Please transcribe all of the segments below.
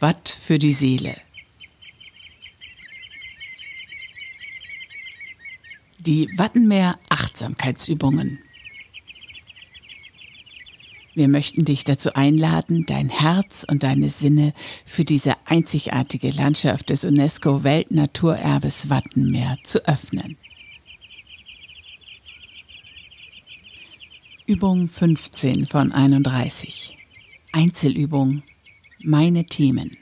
Watt für die Seele. Die Wattenmeer Achtsamkeitsübungen. Wir möchten dich dazu einladen, dein Herz und deine Sinne für diese einzigartige Landschaft des UNESCO Weltnaturerbes Wattenmeer zu öffnen. Übung 15 von 31. Einzelübung. Meine Themen.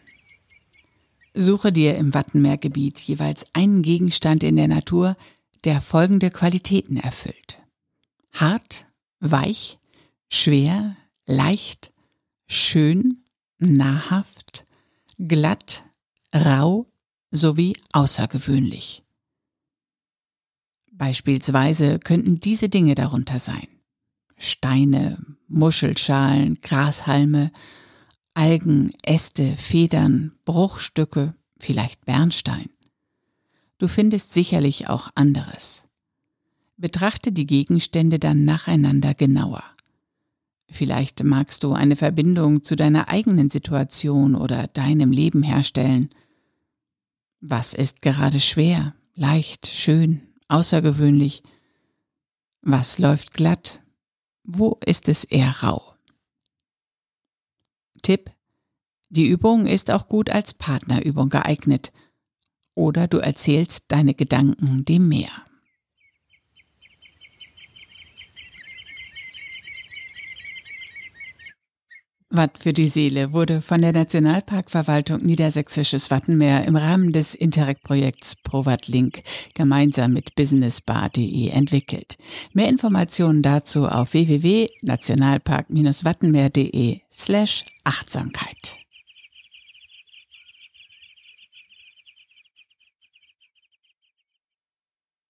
Suche dir im Wattenmeergebiet jeweils einen Gegenstand in der Natur, der folgende Qualitäten erfüllt. Hart, weich, schwer, leicht, schön, nahrhaft, glatt, rau sowie außergewöhnlich. Beispielsweise könnten diese Dinge darunter sein. Steine, Muschelschalen, Grashalme, Algen, Äste, Federn, Bruchstücke, vielleicht Bernstein. Du findest sicherlich auch anderes. Betrachte die Gegenstände dann nacheinander genauer. Vielleicht magst du eine Verbindung zu deiner eigenen Situation oder deinem Leben herstellen. Was ist gerade schwer, leicht, schön, außergewöhnlich? Was läuft glatt? Wo ist es eher rau? Tipp. Die Übung ist auch gut als Partnerübung geeignet. Oder du erzählst deine Gedanken dem Meer. Watt für die Seele wurde von der Nationalparkverwaltung Niedersächsisches Wattenmeer im Rahmen des Interreg-Projekts ProWatt Link gemeinsam mit businessbar.de entwickelt. Mehr Informationen dazu auf www.nationalpark-wattenmeer.de slash Achtsamkeit.